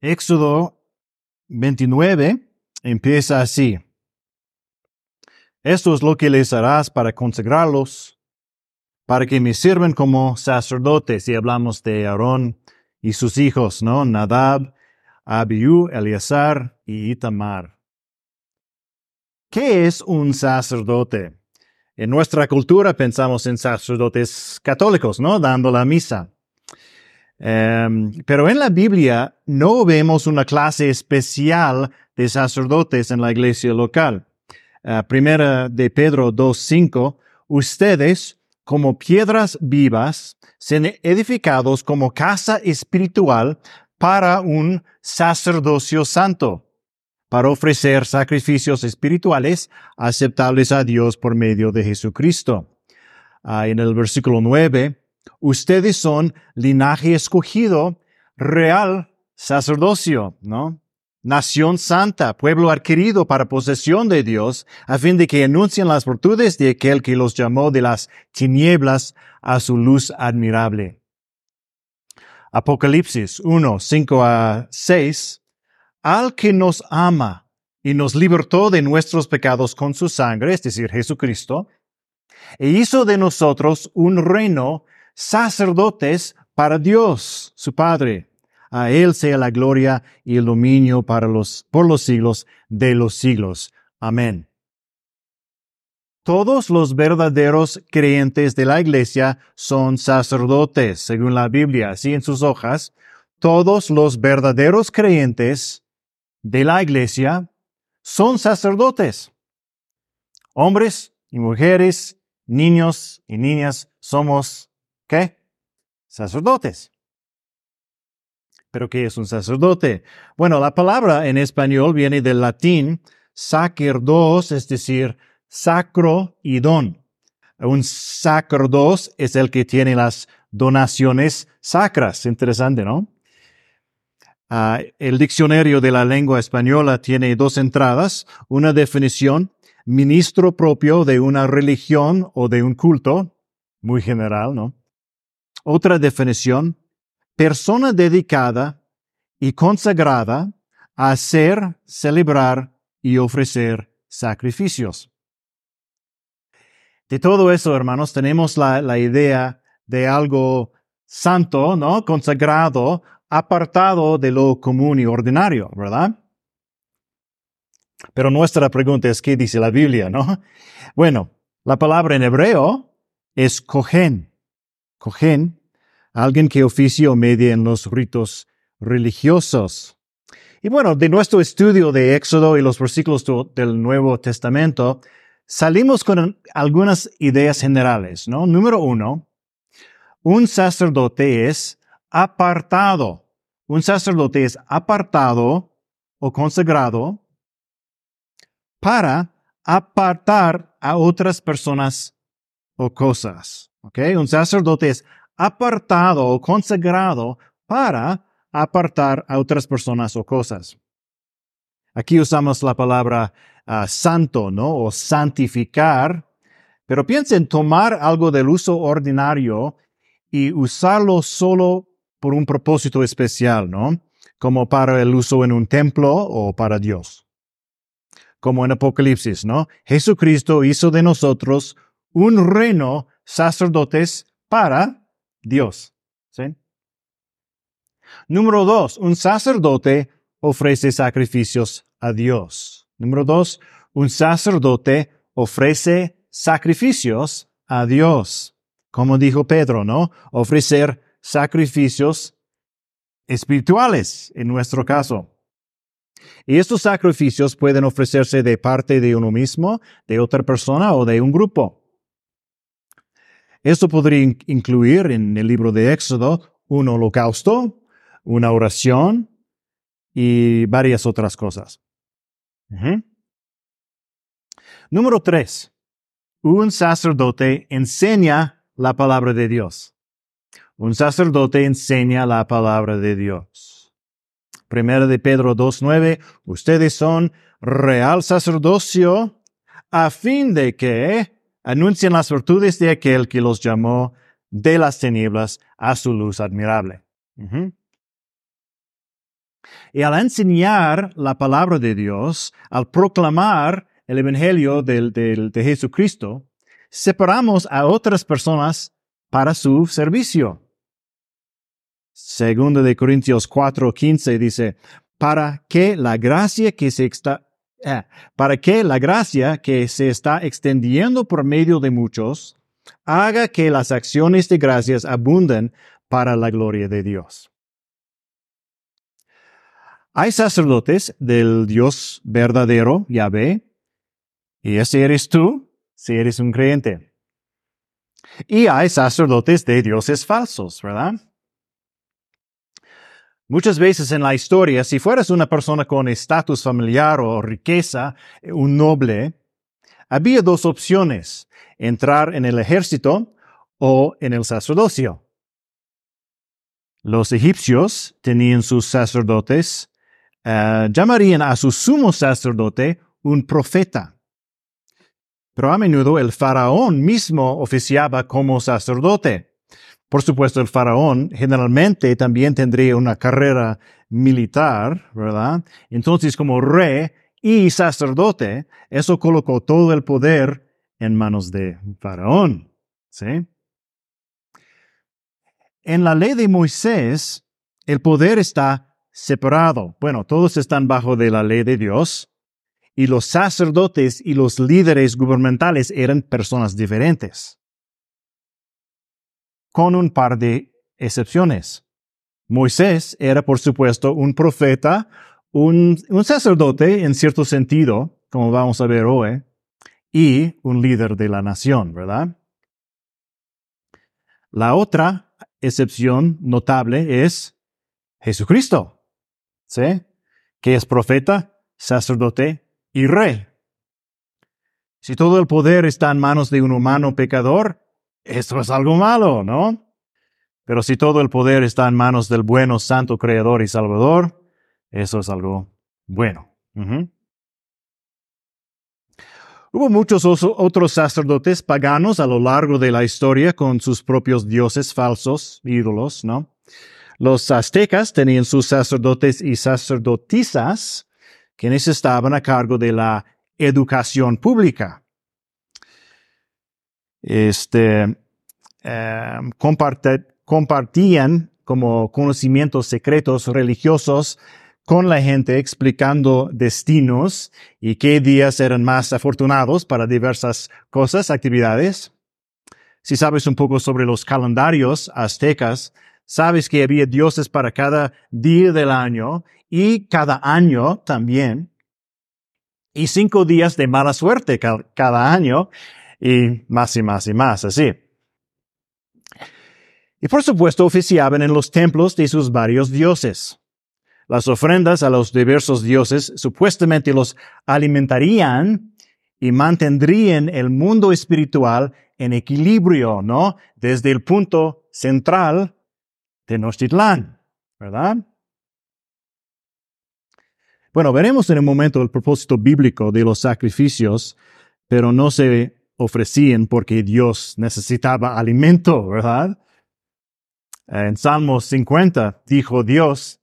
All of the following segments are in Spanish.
Éxodo 29 empieza así. Esto es lo que les harás para consagrarlos, para que me sirvan como sacerdotes. Y hablamos de Aarón y sus hijos, ¿no? Nadab, Abiú, Eleazar y Itamar. ¿Qué es un sacerdote? En nuestra cultura pensamos en sacerdotes católicos, ¿no? Dando la misa. Em, pero en la Biblia no vemos una clase especial de sacerdotes en la iglesia local. Uh, primera de Pedro 2.5, ustedes como piedras vivas, sean edificados como casa espiritual para un sacerdocio santo para ofrecer sacrificios espirituales aceptables a Dios por medio de Jesucristo. Ah, en el versículo 9, ustedes son linaje escogido, real sacerdocio, ¿no? Nación santa, pueblo adquirido para posesión de Dios, a fin de que anuncien las virtudes de aquel que los llamó de las tinieblas a su luz admirable. Apocalipsis 1, 5 a 6 al que nos ama y nos libertó de nuestros pecados con su sangre, es decir, Jesucristo, e hizo de nosotros un reino sacerdotes para Dios, su Padre. A Él sea la gloria y el dominio para los, por los siglos de los siglos. Amén. Todos los verdaderos creyentes de la iglesia son sacerdotes, según la Biblia, así en sus hojas. Todos los verdaderos creyentes de la iglesia son sacerdotes. Hombres y mujeres, niños y niñas, somos, ¿qué? Sacerdotes. ¿Pero qué es un sacerdote? Bueno, la palabra en español viene del latín sacerdos, es decir, sacro y don. Un sacerdos es el que tiene las donaciones sacras. Interesante, ¿no? Ah, el diccionario de la lengua española tiene dos entradas, una definición, ministro propio de una religión o de un culto, muy general, ¿no? Otra definición, persona dedicada y consagrada a hacer, celebrar y ofrecer sacrificios. De todo eso, hermanos, tenemos la, la idea de algo santo, ¿no? Consagrado apartado de lo común y ordinario, ¿verdad? Pero nuestra pregunta es, ¿qué dice la Biblia, no? Bueno, la palabra en hebreo es cohen. Alguien que oficia o media en los ritos religiosos. Y bueno, de nuestro estudio de Éxodo y los versículos del Nuevo Testamento, salimos con algunas ideas generales, ¿no? Número uno, un sacerdote es apartado. Un sacerdote es apartado o consagrado para apartar a otras personas o cosas. ¿Ok? Un sacerdote es apartado o consagrado para apartar a otras personas o cosas. Aquí usamos la palabra ah, santo, ¿no? O santificar. Pero piensen tomar algo del uso ordinario y usarlo solo por un propósito especial, ¿no? Como para el uso en un templo o para Dios. Como en Apocalipsis, ¿no? Jesucristo hizo de nosotros un reino sacerdotes para Dios. Número dos, un sacerdote ofrece sacrificios a Dios. Número dos, un sacerdote ofrece sacrificios a Dios. Como dijo Pedro, ¿no? Ofrecer sacrificios espirituales, en nuestro caso. Y estos sacrificios pueden ofrecerse de parte de uno mismo, de otra persona o de un grupo. Esto podría incluir en el libro de Éxodo un holocausto, una oración y varias otras cosas. Número tres. Un sacerdote enseña la palabra de Dios. Un sacerdote enseña la palabra de Dios. Primera de Pedro 2.9, ustedes son real sacerdocio a fin de que anuncien las virtudes de aquel que los llamó de las tinieblas a su luz admirable. Y al enseñar la palabra de Dios, al proclamar el Evangelio de Jesucristo, separamos a otras personas para su servicio. Segundo de Corintios 4:15 dice, para que la gracia que se eh, para que la gracia que se está extendiendo por medio de muchos haga que las acciones de gracias abunden para la gloria de Dios. Hay sacerdotes del Dios verdadero, Yahvé, y ese eres tú, si eres un creyente. Y hay sacerdotes de dioses falsos, ¿verdad? Muchas veces en la historia, si fueras una persona con estatus familiar o riqueza, un noble, había dos opciones, entrar en el ejército o en el sacerdocio. Los egipcios tenían sus sacerdotes, uh, llamarían a su sumo sacerdote un profeta. Pero a menudo el faraón mismo oficiaba como sacerdote. Por supuesto, el faraón generalmente también tendría una carrera militar, ¿verdad? Entonces, como rey y sacerdote, eso colocó todo el poder en manos de faraón, ¿sí? En la ley de Moisés, el poder está separado. Bueno, todos están bajo de la ley de Dios, y los sacerdotes y los líderes gubernamentales eran personas diferentes con un par de excepciones. Moisés era, por supuesto, un profeta, un, sacerdote en cierto sentido, como vamos a ver hoy, y un líder de la nación, ¿verdad? La otra excepción notable es Jesucristo, ¿sí? Que es profeta, sacerdote y rey. Si todo el poder está en manos de un humano pecador, esto es algo malo, ¿no? Pero si todo el poder está en manos del bueno, santo, creador y salvador, eso es algo bueno. Hubo muchos otros sacerdotes paganos a lo largo de la historia con sus propios dioses falsos, ídolos, ¿no? Los aztecas tenían sus sacerdotes y sacerdotisas, quienes estaban a cargo de la educación pública este, eh, compartían como conocimientos secretos religiosos con la gente explicando destinos y qué días eran más afortunados para diversas cosas, actividades. Si sabes un poco sobre los calendarios aztecas, sabes que había dioses para cada día del año y cada año también. Y cinco días de mala suerte cada año y más y más y más así. Y por supuesto oficiaban en los templos de sus varios dioses. Las ofrendas a los diversos dioses supuestamente los alimentarían y mantendrían el mundo espiritual en equilibrio, ¿no? Desde el punto central de Nochtitlán, ¿verdad? Bueno, veremos en un momento el propósito bíblico de los sacrificios, pero no se ofrecían porque Dios necesitaba alimento, ¿verdad? En Salmos 50 dijo Dios,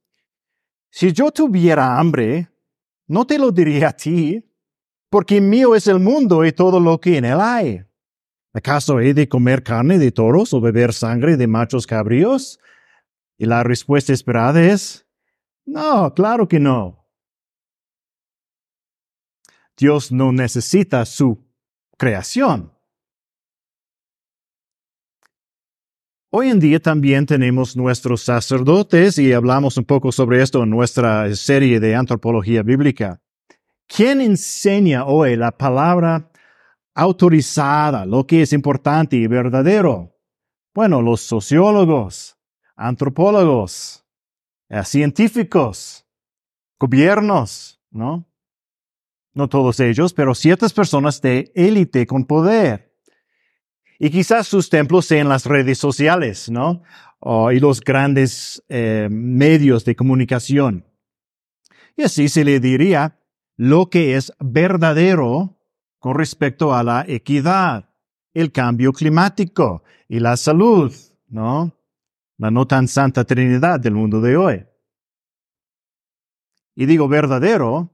si yo tuviera hambre, no te lo diría a ti, porque mío es el mundo y todo lo que en él hay. ¿Acaso he de comer carne de toros o beber sangre de machos cabríos? Y la respuesta esperada es, no, claro que no. Dios no necesita su creación. Hoy en día también tenemos nuestros sacerdotes y hablamos un poco sobre esto en nuestra serie de antropología bíblica. ¿Quién enseña hoy la palabra autorizada, lo que es importante y verdadero? Bueno, los sociólogos, antropólogos, eh, científicos, gobiernos, ¿no? No todos ellos, pero ciertas personas de élite con poder. Y quizás sus templos sean las redes sociales, ¿no? y los grandes eh, medios de comunicación. Y así se le diría lo que es verdadero con respecto a la equidad, el cambio climático y la salud, ¿no? La no tan santa trinidad del mundo de hoy. Y digo verdadero,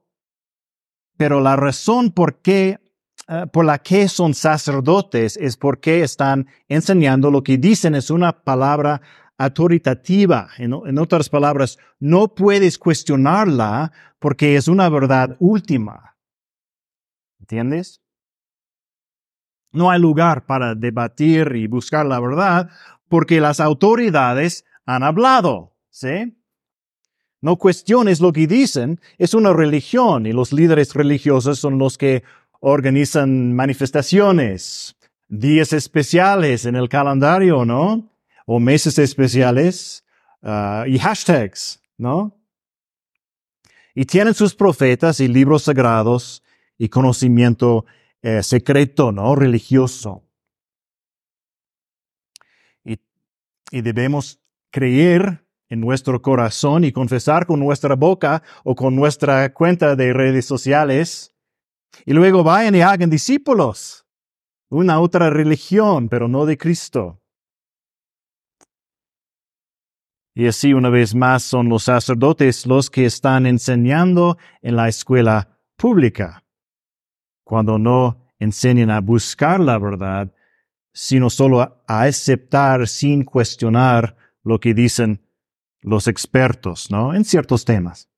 pero la razón por qué, eh, por la que son sacerdotes es porque están enseñando lo que dicen es una palabra autoritativa. En, otras palabras, no puedes cuestionarla porque es una verdad última. ¿Entiendes? No hay lugar para debatir y buscar la verdad porque las autoridades han hablado. ¿Sí? No cuestiones lo que dicen, es una religión y los líderes religiosos son los que organizan manifestaciones, días especiales en el calendario, ¿no? O meses especiales ah, y hashtags, ¿no? Y tienen sus profetas y libros sagrados y conocimiento eh, secreto, ¿no? Religioso. Y, y debemos creer en nuestro corazón y confesar con nuestra boca o con nuestra cuenta de redes sociales. Y luego vayan y hagan discípulos. Una otra religión, pero no de Cristo. Y así una vez más son los sacerdotes los que están enseñando en la escuela pública, cuando no enseñan a buscar la verdad, sino solo a aceptar sin cuestionar lo que dicen los expertos, ¿no? En ciertos temas.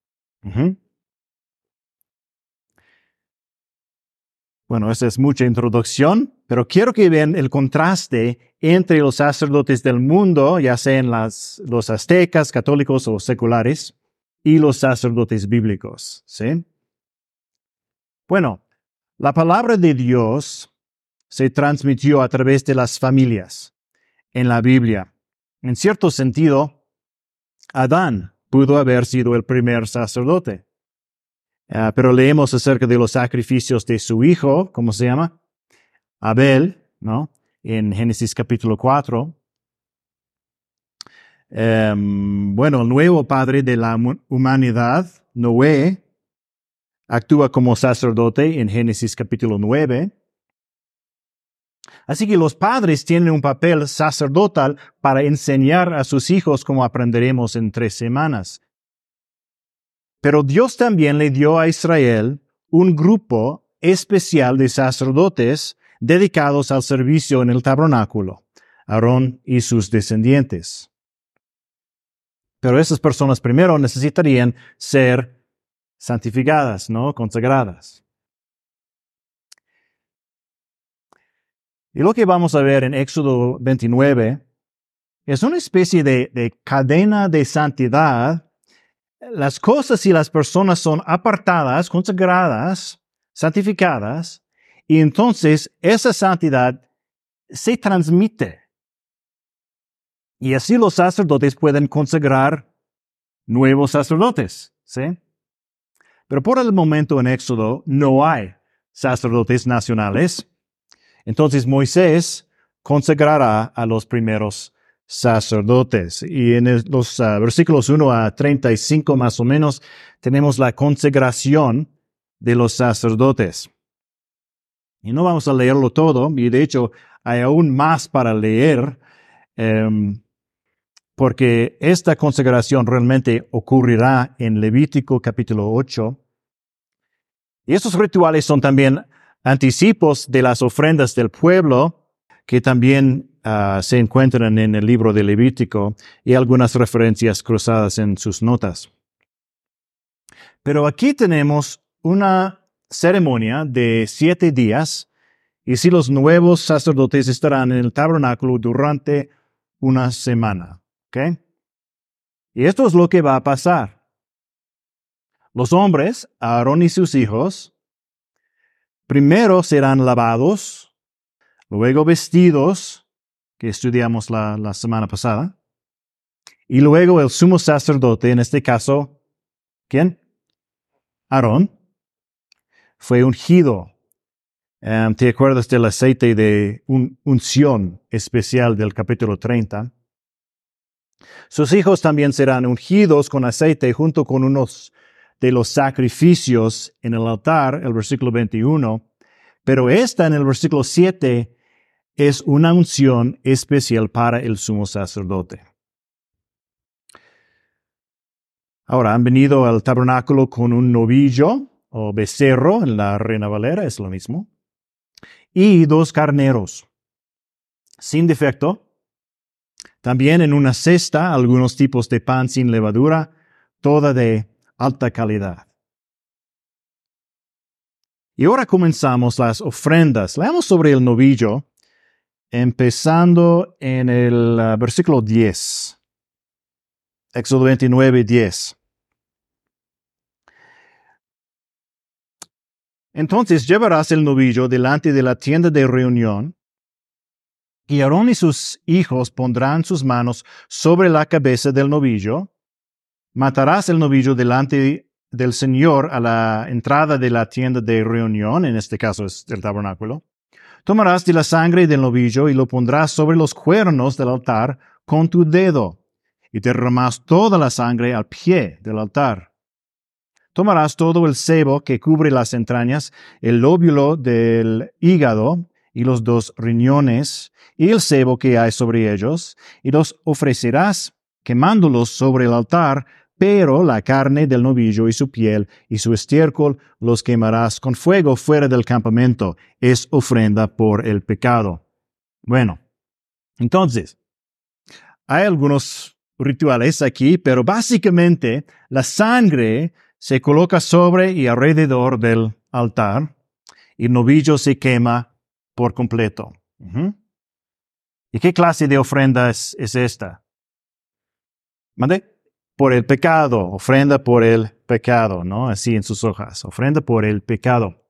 Bueno, esa es mucha introducción, pero quiero que vean el contraste entre los sacerdotes del mundo, ya sean las, los aztecas, católicos o seculares, y los sacerdotes bíblicos, ¿sí? Bueno, la palabra de Dios se transmitió a través de las familias en la Biblia. En cierto sentido, Adán pudo haber sido el primer sacerdote. Ah, pero leemos acerca de los sacrificios de su hijo, ¿cómo se llama? Abel, ¿no? En Génesis capítulo 4. Em, bueno, el nuevo padre de la humanidad, Noé, actúa como sacerdote en Génesis capítulo 9. Así que los padres tienen un papel sacerdotal para enseñar a sus hijos como aprenderemos en tres semanas. Pero Dios también le dio a Israel un grupo especial de sacerdotes dedicados al servicio en el tabernáculo, Aarón y sus descendientes. Pero esas personas primero necesitarían ser santificadas, ¿no? Consagradas. Y lo que vamos a ver en Éxodo 29 es una especie de, cadena de santidad. Las cosas y las personas son apartadas, consagradas, santificadas, y entonces esa santidad se transmite. Y así los sacerdotes pueden consagrar nuevos sacerdotes, ¿sí? Pero por el momento en Éxodo no hay sacerdotes nacionales. Entonces Moisés consagrará a los primeros sacerdotes. Y en los ah, versículos 1 a 35 más o menos tenemos la consagración de los sacerdotes. Y no vamos a leerlo todo, y de hecho hay aún más para leer, em, porque esta consagración realmente ocurrirá en Levítico capítulo 8. Y estos rituales son también anticipos de las ofrendas del pueblo que también ah, se encuentran en el libro de Levítico y algunas referencias cruzadas en sus notas. Pero aquí tenemos una ceremonia de siete días y si los nuevos sacerdotes estarán en el tabernáculo durante una semana. ¿Ok? Y esto es lo que va a pasar. Los hombres, Aarón y sus hijos, Primero serán lavados, luego vestidos, que estudiamos la, semana pasada, y luego el sumo sacerdote, en este caso, ¿quién? Aarón, fue ungido. Em, ¿Te acuerdas del aceite de unción especial del capítulo 30? Sus hijos también serán ungidos con aceite junto con unos de los sacrificios en el altar, el versículo 21, pero esta en el versículo 7 es una unción especial para el sumo sacerdote. Ahora, han venido al tabernáculo con un novillo o becerro, en la Reina Valera es lo mismo, y dos carneros, sin defecto. También en una cesta algunos tipos de pan sin levadura, toda de alta calidad. Y ahora comenzamos las ofrendas. Leamos sobre el novillo, empezando en el uh, versículo 10. Éxodo 29, 10. Entonces llevarás el novillo delante de la tienda de reunión, y Aarón y sus hijos pondrán sus manos sobre la cabeza del novillo. Matarás el novillo delante del Señor a la entrada de la tienda de reunión, en este caso es el tabernáculo. Tomarás de la sangre del novillo y lo pondrás sobre los cuernos del altar con tu dedo y derramas toda la sangre al pie del altar. Tomarás todo el sebo que cubre las entrañas, el lóbulo del hígado y los dos riñones, y el sebo que hay sobre ellos, y los ofrecerás quemándolos sobre el altar, pero la carne del novillo y su piel y su estiércol los quemarás con fuego fuera del campamento. Es ofrenda por el pecado. Bueno, entonces, hay algunos rituales aquí, pero básicamente la sangre se coloca sobre y alrededor del altar y el novillo se quema por completo. ¿Y qué clase de ofrenda es, esta? ¿Mande? Por el pecado, ofrenda por el pecado, ¿no? Así en sus hojas, ofrenda por el pecado.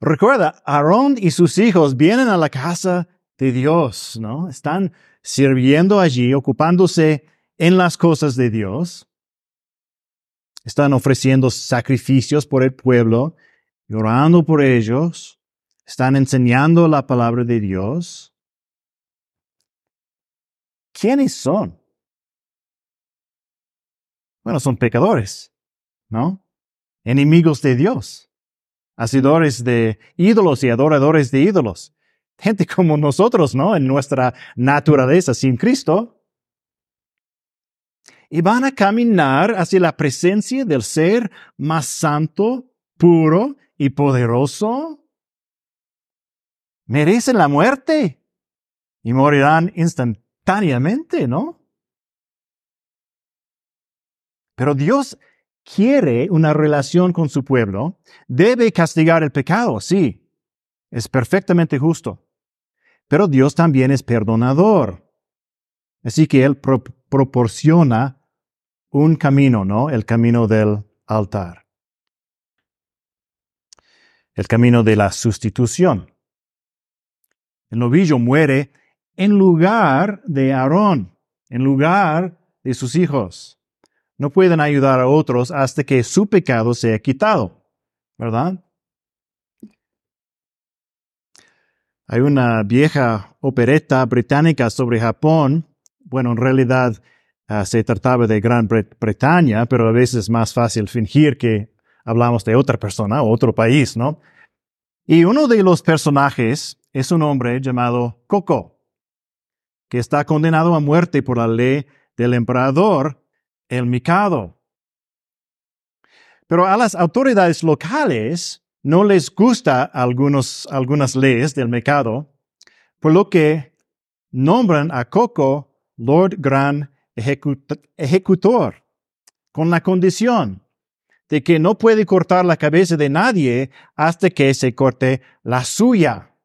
Recuerda, Aarón y sus hijos vienen a la casa de Dios, ¿no? Están sirviendo allí, ocupándose en las cosas de Dios. Están ofreciendo sacrificios por el pueblo, orando por ellos. Están enseñando la palabra de Dios. ¿Quiénes son? Bueno, son pecadores, ¿no? Enemigos de Dios, hacedores de ídolos y adoradores de ídolos gente como nosotros, ¿no? En nuestra naturaleza sin Cristo. Y van a caminar hacia la presencia del ser más santo, puro y poderoso. Merecen la muerte y morirán instantáneamente, ¿no? Pero Dios quiere una relación con su pueblo, debe castigar el pecado, sí, es perfectamente justo. Pero Dios también es perdonador. Así que Él proporciona un camino, ¿no? El camino del altar. El camino de la sustitución. El novillo muere en lugar de Aarón, en lugar de sus hijos. No pueden ayudar a otros hasta que su pecado sea quitado, ¿verdad? Hay una vieja opereta británica sobre Japón. Bueno, en realidad ah, se trataba de Gran Bretaña, pero a veces es más fácil fingir que hablamos de otra persona o otro país, ¿no? Y uno de los personajes es un hombre llamado Coco, que está condenado a muerte por la ley del emperador, el Mikado. Pero a las autoridades locales no les gusta algunos, algunas leyes del mercado, por lo que nombran a Coco Lord Gran Ejecutor, con la condición de que no puede cortar la cabeza de nadie hasta que se corte la suya.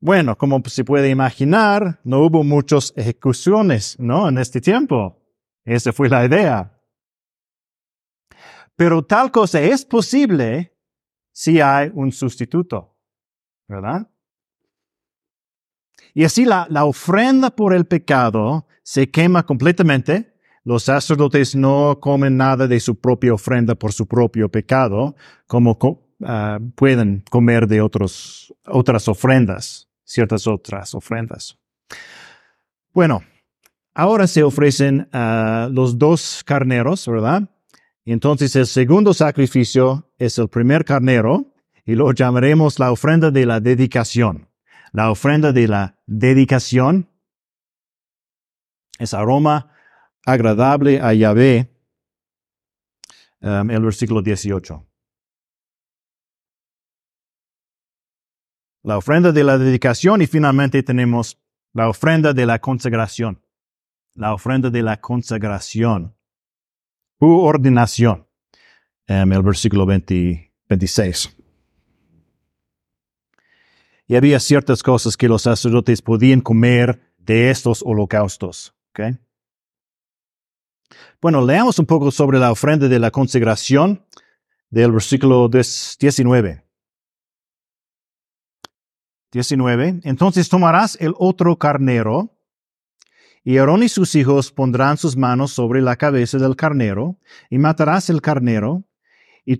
Bueno, como se puede imaginar, no hubo muchas ejecuciones, ¿no? En este tiempo. Esa fue la idea. Pero tal cosa es posible si hay un sustituto, ¿verdad? Y así la, ofrenda por el pecado se quema completamente. Los sacerdotes no comen nada de su propia ofrenda por su propio pecado, como ah, pueden comer de otros, otras ofrendas, ciertas otras ofrendas. Bueno, ahora se ofrecen ah, los dos carneros, ¿verdad? entonces el segundo sacrificio es el primer carnero y lo llamaremos la ofrenda de la dedicación. La ofrenda de la dedicación es aroma agradable a Yahvé, um, el versículo 18. La ofrenda de la dedicación y finalmente tenemos la ofrenda de la consagración. La ofrenda de la consagración u ordenación. Um, el versículo 20, 26. Y había ciertas cosas que los sacerdotes podían comer de estos holocaustos. ¿okay? Bueno, leamos un poco sobre la ofrenda de la consagración del versículo 19. 19. Entonces tomarás el otro carnero, y Aarón y sus hijos pondrán sus manos sobre la cabeza del carnero, y matarás el carnero, y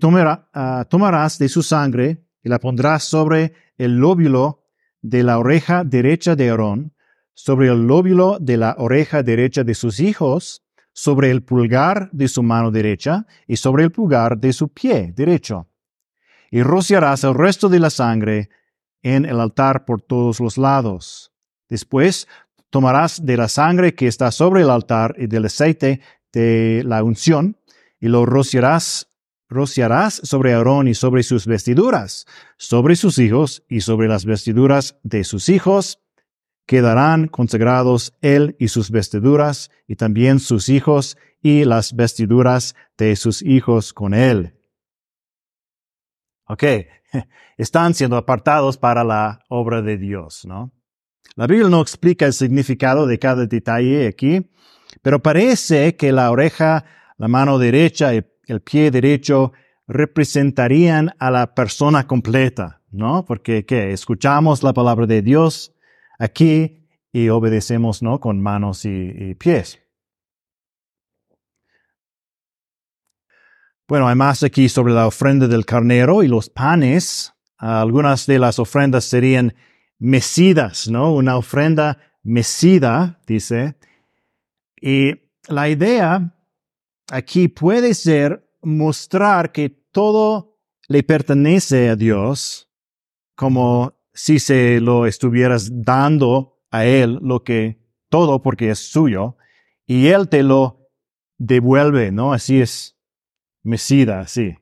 ah, tomarás de su sangre, y la pondrás sobre el lóbulo de la oreja derecha de Aarón, sobre el lóbulo de la oreja derecha de sus hijos, sobre el pulgar de su mano derecha y sobre el pulgar de su pie derecho. Y rociarás el resto de la sangre en el altar por todos los lados. Después tomarás de la sangre que está sobre el altar y del aceite de la unción y lo rociarás rociarás sobre Aarón y sobre sus vestiduras, sobre sus hijos y sobre las vestiduras de sus hijos. Quedarán consagrados él y sus vestiduras, y también sus hijos y las vestiduras de sus hijos con él. Ok, están siendo apartados para la obra de Dios, ¿no? La Biblia no explica el significado de cada detalle aquí, pero parece que la oreja, la mano derecha y el pie derecho representarían a la persona completa, ¿no? Porque ¿qué? escuchamos la palabra de Dios aquí y obedecemos, ¿no? Con manos y, pies. Bueno, hay más aquí sobre la ofrenda del carnero y los panes. Algunas de las ofrendas serían mecidas, ¿no? Una ofrenda mecida, dice. Y la idea aquí puede ser mostrar que todo le pertenece a Dios, como si se lo estuvieras dando a Él, lo que todo porque es suyo, y Él te lo devuelve, ¿no? Así es, mesida, así.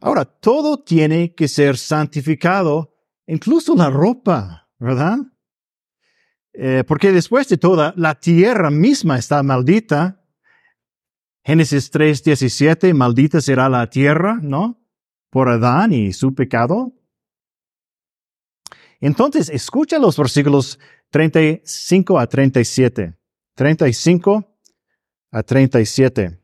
Ahora, todo tiene que ser santificado, incluso la ropa, ¿verdad? Eh, porque después de todo, la tierra misma está maldita. Génesis 3:17, maldita será la tierra, ¿no? Por Adán y su pecado. Entonces, escucha los versículos 35 a 37. 35 a 37.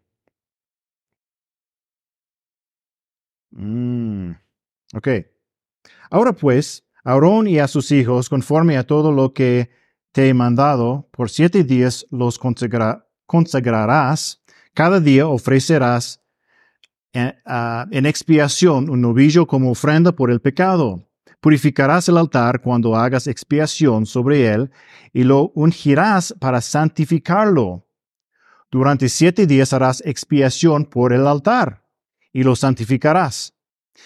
Mm, ok. Ahora pues, Aarón y a sus hijos, conforme a todo lo que te he mandado, por siete días los consagrarás, cada día ofrecerás eh, en expiación un novillo como ofrenda por el pecado. Purificarás el altar cuando hagas expiación sobre él y lo ungirás para santificarlo. Durante siete días harás expiación por el altar y lo santificarás.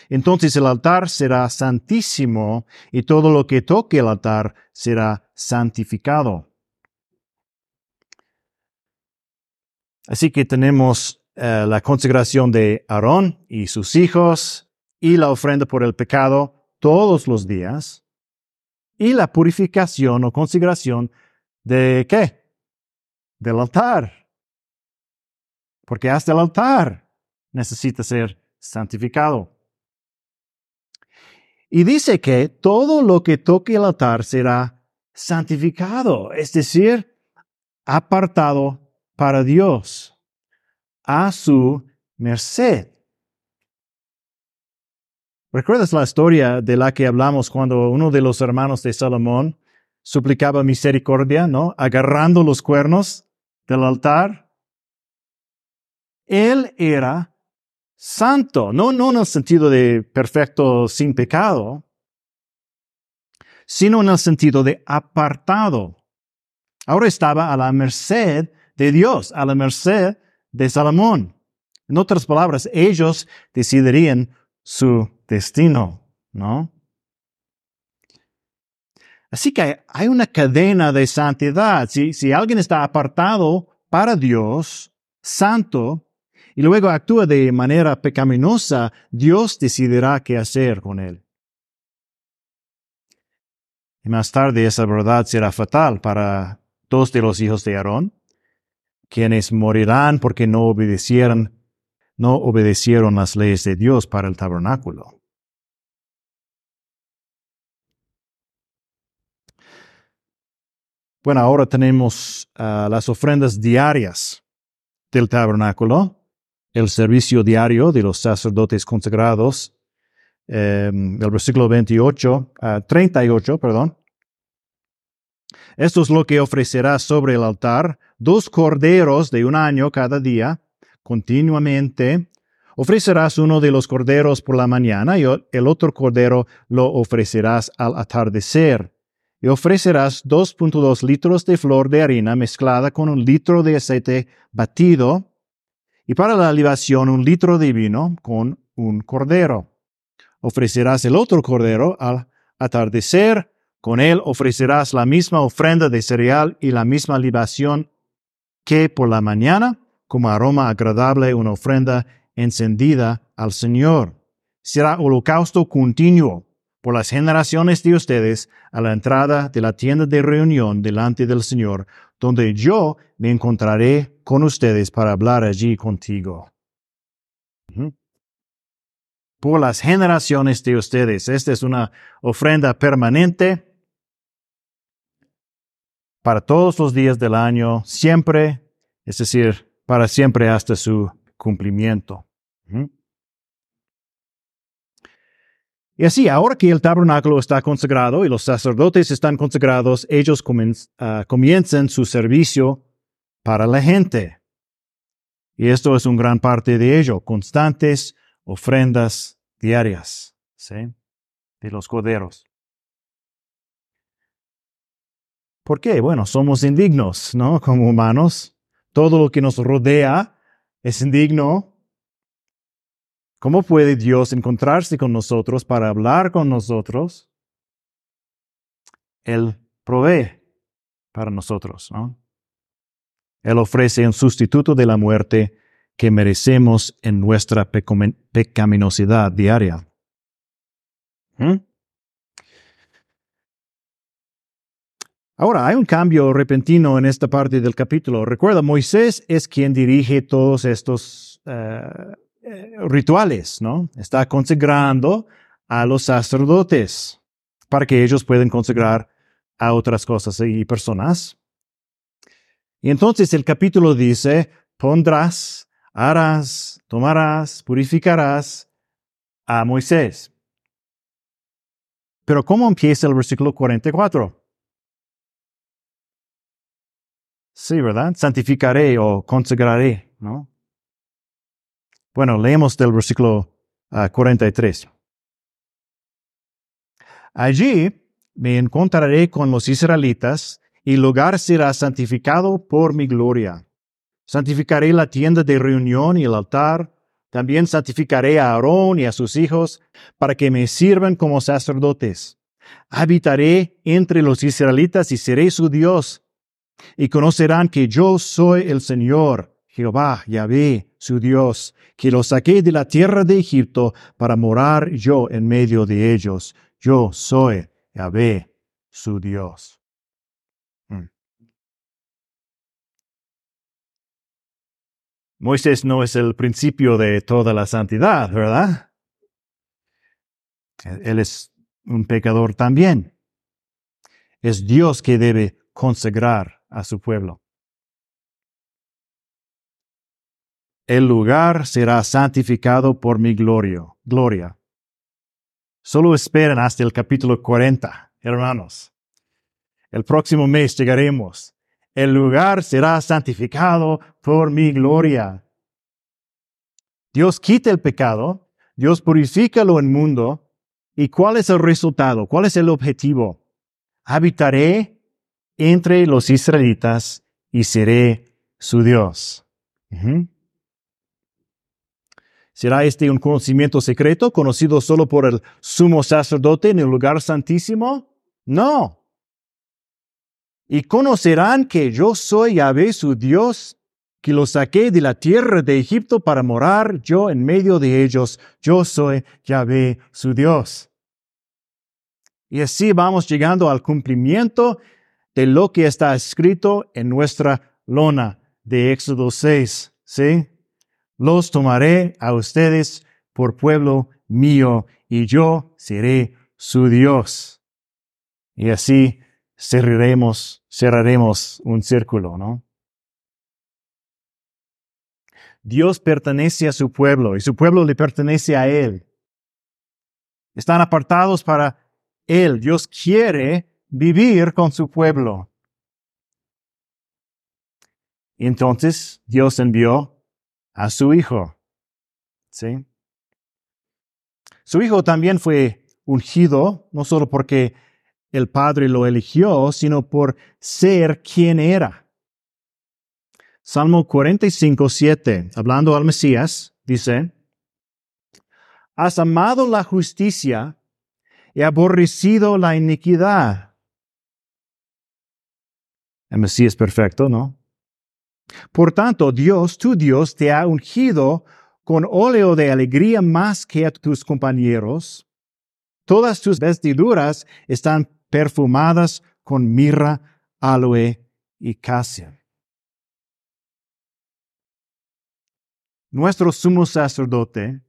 Entonces el altar será santísimo y todo lo que toque el altar será santificado. Así que tenemos eh, la consagración de Aarón y sus hijos y la ofrenda por el pecado todos los días y la purificación o consagración de qué? Del altar. Porque hasta el altar necesita ser santificado. Y dice que todo lo que toque el altar será santificado, es decir, apartado para Dios, a su merced. ¿Recuerdas la historia de la que hablamos cuando uno de los hermanos de Salomón suplicaba misericordia, ¿no? Agarrando los cuernos del altar. Él era santo, no, no en el sentido de perfecto sin pecado, sino en el sentido de apartado. Ahora estaba a la merced de Dios, a la merced de Salomón. En otras palabras, ellos decidirían su destino, ¿no? Así que hay una cadena de santidad. Si, si alguien está apartado para Dios, santo, y luego actúa de manera pecaminosa, Dios decidirá qué hacer con él. Y más tarde esa verdad será fatal para dos de los hijos de Aarón, quienes morirán porque no obedecieron, no obedecieron las leyes de Dios para el tabernáculo. Bueno, ahora tenemos ah, las ofrendas diarias del tabernáculo, el servicio diario de los sacerdotes consagrados, em, el versículo 28, 38, ah, perdón. Esto es lo que ofrecerás sobre el altar, dos corderos de un año cada día, continuamente. Ofrecerás uno de los corderos por la mañana y el otro cordero lo ofrecerás al atardecer y ofrecerás 2.2 litros de flor de harina mezclada con un litro de aceite batido, y para la libación un litro de vino con un cordero. Ofrecerás el otro cordero al atardecer, con él ofrecerás la misma ofrenda de cereal y la misma libación que por la mañana, como aroma agradable, una ofrenda encendida al Señor. Será holocausto continuo por las generaciones de ustedes a la entrada de la tienda de reunión delante del Señor, donde yo me encontraré con ustedes para hablar allí contigo. Por las generaciones de ustedes. Esta es una ofrenda permanente para todos los días del año, siempre, es decir, para siempre hasta su cumplimiento. Y así, ahora que el tabernáculo está consagrado y los sacerdotes están consagrados, ellos ah, comienzan su servicio para la gente. Y esto es un gran parte de ello, constantes ofrendas diarias. De los corderos. ¿Por qué? Bueno, somos indignos, ¿no? Como humanos. Todo lo que nos rodea es indigno, ¿Cómo puede Dios encontrarse con nosotros para hablar con nosotros? Él provee para nosotros, ¿no? Él ofrece un sustituto de la muerte que merecemos en nuestra pecaminosidad diaria. ¿Mm? Ahora, hay un cambio repentino en esta parte del capítulo. Recuerda, Moisés es quien dirige todos estos eh, eh, rituales, ¿no? Está consagrando a los sacerdotes para que ellos puedan consagrar a otras cosas y personas. Y entonces el capítulo dice, pondrás, harás, tomarás, purificarás a Moisés. Pero ¿cómo empieza el versículo 44? Sí, ¿verdad? Santificaré o consagraré, ¿no? Bueno, leemos del versículo 43. Ah, Allí me encontraré con los israelitas y el lugar será santificado por mi gloria. Santificaré la tienda de reunión y el altar. También santificaré a Aarón y a sus hijos para que me sirvan como sacerdotes. Habitaré entre los israelitas y seré su Dios. Y conocerán que yo soy el Señor, Jehová, Yahvé, su Dios, que los saqué de la tierra de Egipto para morar yo en medio de ellos. Yo soy Yahvé, su Dios. Hmm. Moisés no es el principio de toda la santidad, ¿verdad? Él es un pecador también. Es Dios que debe consagrar a su pueblo. El lugar será santificado por mi gloria. gloria. Solo esperen hasta el capítulo 40, hermanos. El próximo mes llegaremos. El lugar será santificado por mi gloria. Dios quita el pecado, Dios purifica lo inmundo. ¿Y cuál es el resultado? ¿Cuál es el objetivo? Habitaré entre los israelitas y seré su Dios. ¿Será este un conocimiento secreto conocido solo por el sumo sacerdote en el lugar santísimo? No, y conocerán que yo soy Yahvé su Dios, que los saqué de la tierra de Egipto para morar yo en medio de ellos. Yo soy Yahvé su Dios. Y así vamos llegando al cumplimiento de lo que está escrito en nuestra lona de Éxodo 6. ¿Sí? Los tomaré a ustedes por pueblo mío y yo seré su Dios. Y así cerraremos, cerraremos un círculo, ¿no? Dios pertenece a su pueblo y su pueblo le pertenece a Él. Están apartados para Él. Dios quiere vivir con su pueblo. Entonces Dios envió a su Hijo. ¿Sí? Su Hijo también fue ungido, no solo porque el Padre lo eligió, sino por ser quien era. Salmo 45, 7, hablando al Mesías, dice, Has amado la justicia y aborrecido la iniquidad. El Mesías perfecto, ¿no? Por tanto, Dios, tu Dios, te ha ungido con óleo de alegría más que a tus compañeros. Todas tus vestiduras están perfumadas con mirra, aloe y casia. Nuestro sumo sacerdote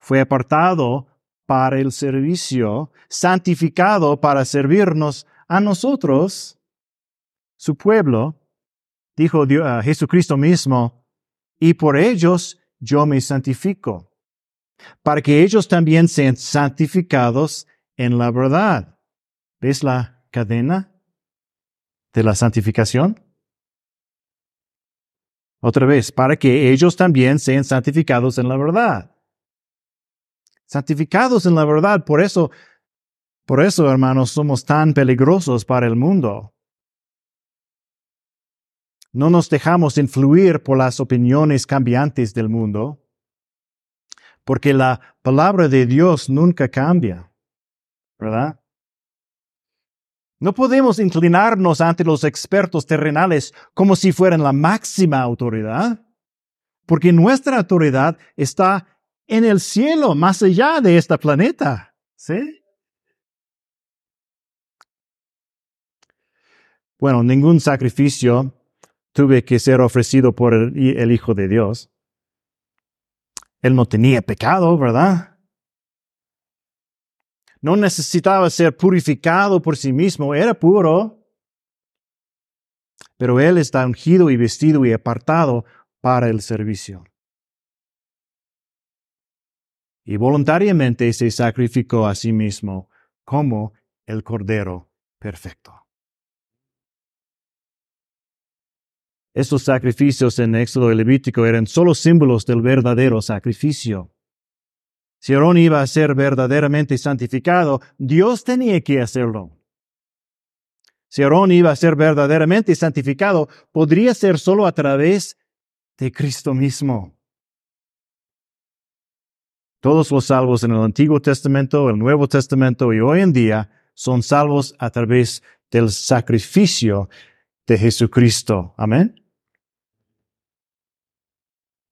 fue apartado para el servicio, santificado para servirnos a nosotros, su pueblo, dijo a Jesucristo mismo, y por ellos yo me santifico, para que ellos también sean santificados en la verdad. ¿Ves la cadena de la santificación? Otra vez, para que ellos también sean santificados en la verdad. Santificados en la verdad, por eso, por eso, hermanos, somos tan peligrosos para el mundo. No nos dejamos influir por las opiniones cambiantes del mundo, porque la palabra de Dios nunca cambia, ¿verdad? No podemos inclinarnos ante los expertos terrenales como si fueran la máxima autoridad, porque nuestra autoridad está en el cielo, más allá de este planeta. ¿Sí? Bueno, ningún sacrificio tuve que ser ofrecido por el, el Hijo de Dios. Él no tenía pecado, ¿verdad? No necesitaba ser purificado por sí mismo, era puro. Pero Él está ungido y vestido y apartado para el servicio. Y voluntariamente se sacrificó a sí mismo como el Cordero perfecto. Estos sacrificios en Éxodo y Levítico eran solo símbolos del verdadero sacrificio. Si Aarón iba a ser verdaderamente santificado, Dios tenía que hacerlo. Si Aarón iba a ser verdaderamente santificado, podría ser solo a través de Cristo mismo. Todos los salvos en el Antiguo Testamento, el Nuevo Testamento y hoy en día son salvos a través del sacrificio de Jesucristo. Amén.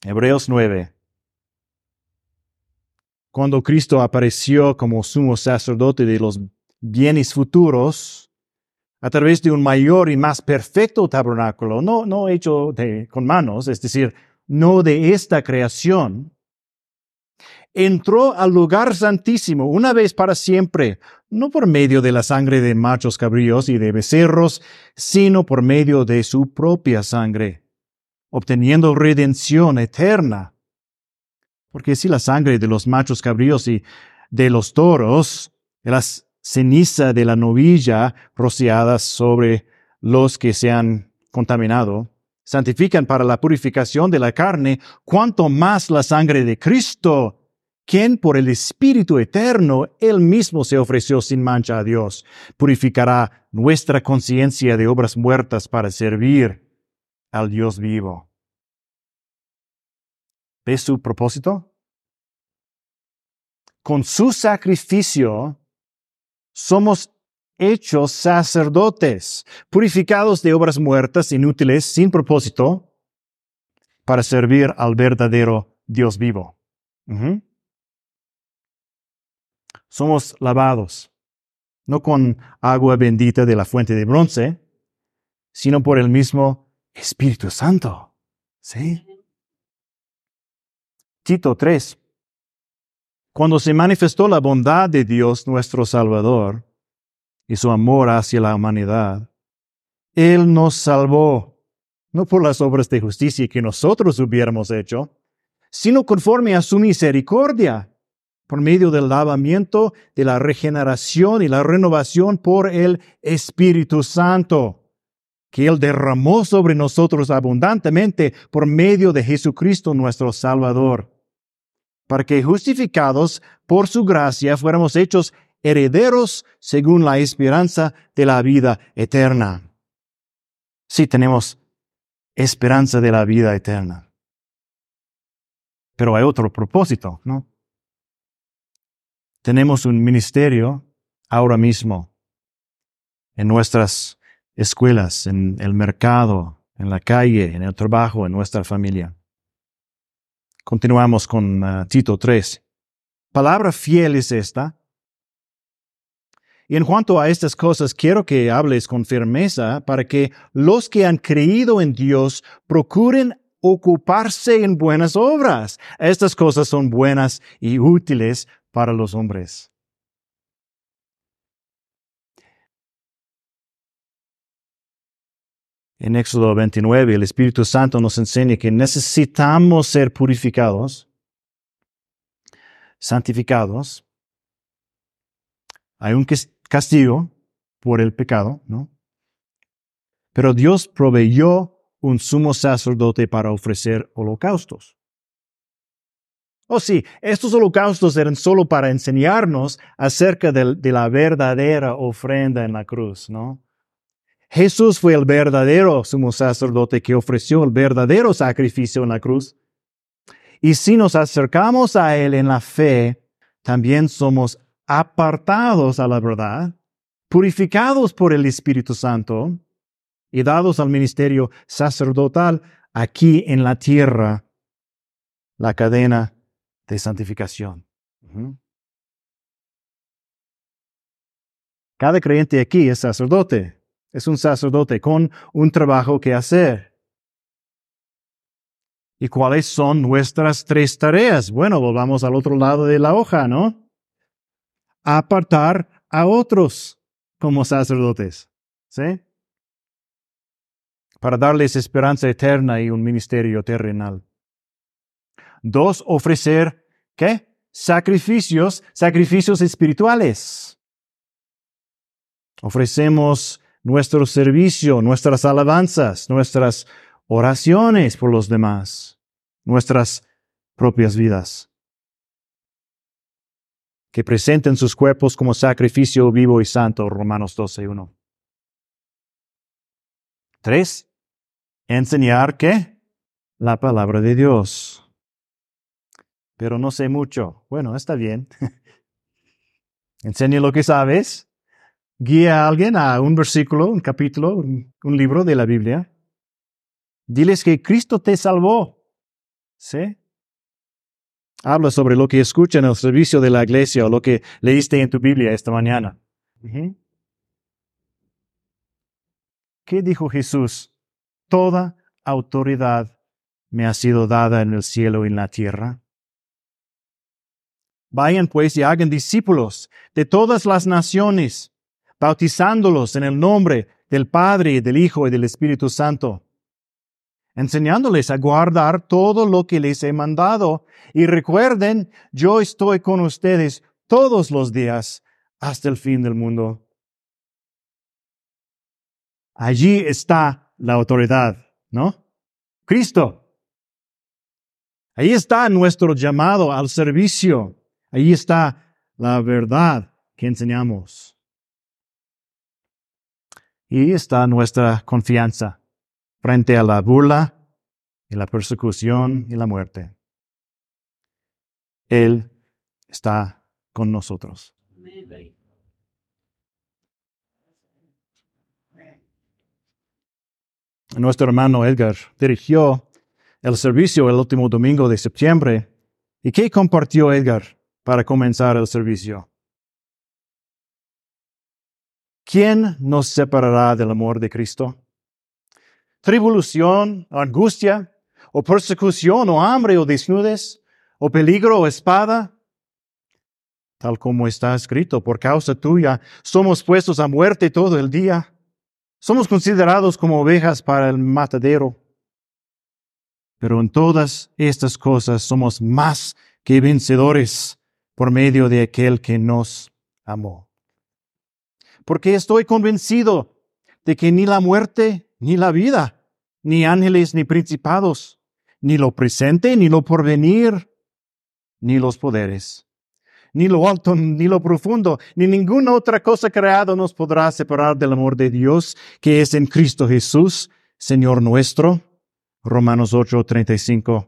Hebreos 9 cuando Cristo apareció como sumo sacerdote de los bienes futuros, a través de un mayor y más perfecto tabernáculo, no, hecho con manos, es decir, no de esta creación, entró al lugar santísimo una vez para siempre, no por medio de la sangre de machos cabríos y de becerros, sino por medio de su propia sangre, obteniendo redención eterna. Porque si la sangre de los machos cabríos y de los toros, la ceniza de la novilla rociadas sobre los que se han contaminado, santifican para la purificación de la carne, cuanto más la sangre de Cristo, quien por el Espíritu Eterno él mismo se ofreció sin mancha a Dios, purificará nuestra conciencia de obras muertas para servir al Dios vivo. ¿Ves su propósito? Con su sacrificio somos hechos sacerdotes, purificados de obras muertas, inútiles, sin propósito, para servir al verdadero Dios vivo. Somos lavados, no con agua bendita de la fuente de bronce, sino por el mismo Espíritu Santo. ¿Sí? Tito 3. Cuando se manifestó la bondad de Dios nuestro Salvador y su amor hacia la humanidad, Él nos salvó, no por las obras de justicia que nosotros hubiéramos hecho, sino conforme a su misericordia, por medio del lavamiento, de la regeneración y la renovación por el Espíritu Santo, que Él derramó sobre nosotros abundantemente por medio de Jesucristo nuestro Salvador para que justificados por su gracia fuéramos hechos herederos según la esperanza de la vida eterna. Sí tenemos esperanza de la vida eterna. Pero hay otro propósito, ¿no? Tenemos un ministerio ahora mismo en nuestras escuelas, en el mercado, en la calle, en el trabajo, en nuestra familia. Continuamos con uh, Tito 3. Palabra fiel es esta. Y en cuanto a estas cosas, quiero que hables con firmeza para que los que han creído en Dios procuren ocuparse en buenas obras. Estas cosas son buenas y útiles para los hombres. En Éxodo 29, el Espíritu Santo nos enseña que necesitamos ser purificados, santificados. Hay un castigo por el pecado, ¿no? Pero Dios proveyó un sumo sacerdote para ofrecer holocaustos. Oh sí, estos holocaustos eran solo para enseñarnos acerca de, de la verdadera ofrenda en la cruz, ¿no? Jesús fue el verdadero sumo sacerdote que ofreció el verdadero sacrificio en la cruz. Y si nos acercamos a Él en la fe, también somos apartados a la verdad, purificados por el Espíritu Santo y dados al ministerio sacerdotal aquí en la tierra, la cadena de santificación. Cada creyente aquí es sacerdote, es un sacerdote con un trabajo que hacer. ¿Y cuáles son nuestras tres tareas? Bueno, volvamos al otro lado de la hoja, ¿no? Apartar a otros como sacerdotes, ¿sí? Para darles esperanza eterna y un ministerio terrenal. Dos, ofrecer, ¿qué? Sacrificios, sacrificios espirituales. Ofrecemos nuestro servicio, nuestras alabanzas, nuestras oraciones por los demás, nuestras propias vidas. Que presenten sus cuerpos como sacrificio vivo y santo, Romanos 12.1. Tres, enseñar qué? La palabra de Dios. Pero no sé mucho. Bueno, está bien. Enseña lo que sabes guía a alguien a un versículo, un capítulo, un, libro de la Biblia. Diles que Cristo te salvó. ¿Sí? Habla sobre lo que escucha en el servicio de la iglesia o lo que leíste en tu Biblia esta mañana. ¿Qué dijo Jesús? Toda autoridad me ha sido dada en el cielo y en la tierra. Vayan pues y hagan discípulos de todas las naciones, bautizándolos en el nombre del Padre, del Hijo y del Espíritu Santo, enseñándoles a guardar todo lo que les he mandado. Y recuerden, yo estoy con ustedes todos los días hasta el fin del mundo. Allí está la autoridad, ¿no? Cristo. Ahí está nuestro llamado al servicio. Ahí está la verdad que enseñamos y está nuestra confianza frente a la burla y la persecución y la muerte. Él está con nosotros. Nuestro hermano Edgar dirigió el servicio el último domingo de septiembre. ¿Y qué compartió Edgar para comenzar el servicio? ¿Quién nos separará del amor de Cristo? ¿Tribulación, angustia, o persecución, o hambre, o desnudez, o peligro, o espada? Tal como está escrito, por causa tuya somos puestos a muerte todo el día. Somos considerados como ovejas para el matadero. Pero en todas estas cosas somos más que vencedores por medio de aquel que nos amó porque estoy convencido de que ni la muerte, ni la vida, ni ángeles, ni principados, ni lo presente, ni lo porvenir, ni los poderes, ni lo alto, ni lo profundo, ni ninguna otra cosa creada nos podrá separar del amor de Dios que es en Cristo Jesús, Señor nuestro. Romanos 8, 35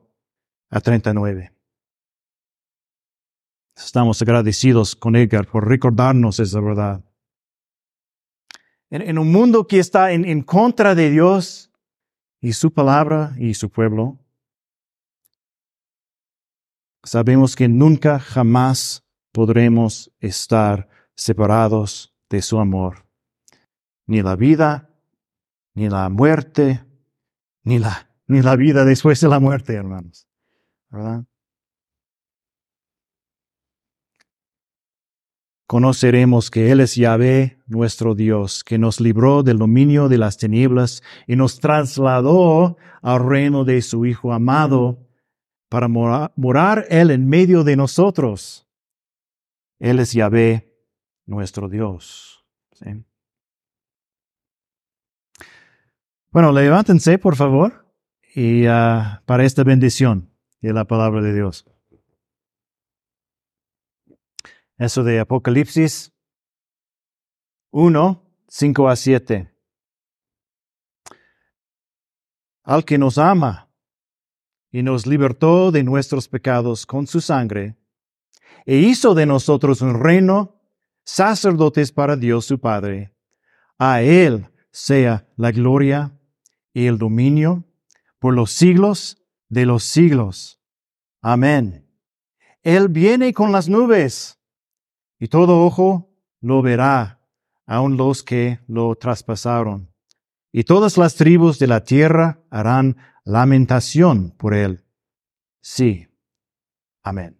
a 39. Estamos agradecidos con Edgar por recordarnos esa verdad en, un mundo que está en, en contra de Dios y su palabra y su pueblo, sabemos que nunca jamás podremos estar separados de su amor. Ni la vida, ni la muerte, ni la, ni la vida después de la muerte, hermanos. ¿Verdad? Conoceremos que Él es Yahvé, nuestro Dios, que nos libró del dominio de las tinieblas y nos trasladó al reino de su Hijo amado para morar, Él en medio de nosotros. Él es Yahvé, nuestro Dios. Bueno, levántense, por favor, y ah, para esta bendición de la palabra de Dios. Eso de Apocalipsis 1, 5 a 7. Al que nos ama y nos libertó de nuestros pecados con su sangre, e hizo de nosotros un reino, sacerdotes para Dios su Padre. A Él sea la gloria y el dominio por los siglos de los siglos. Amén. Él viene con las nubes y todo ojo lo verá, aun los que lo traspasaron. Y todas las tribus de la tierra harán lamentación por él. Sí. Amén.